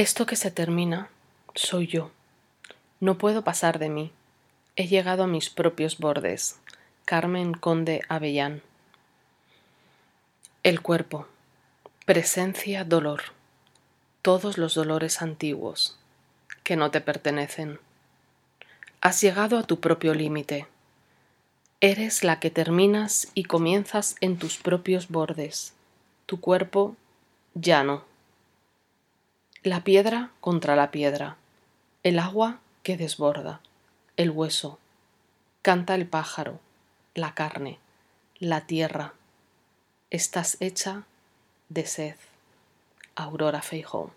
Esto que se termina soy yo. No puedo pasar de mí. He llegado a mis propios bordes. Carmen Conde Avellán. El cuerpo. Presencia, dolor. Todos los dolores antiguos que no te pertenecen. Has llegado a tu propio límite. Eres la que terminas y comienzas en tus propios bordes. Tu cuerpo ya no. La piedra contra la piedra. El agua que desborda. El hueso. Canta el pájaro. La carne. La tierra. Estás hecha de sed. Aurora Feijó.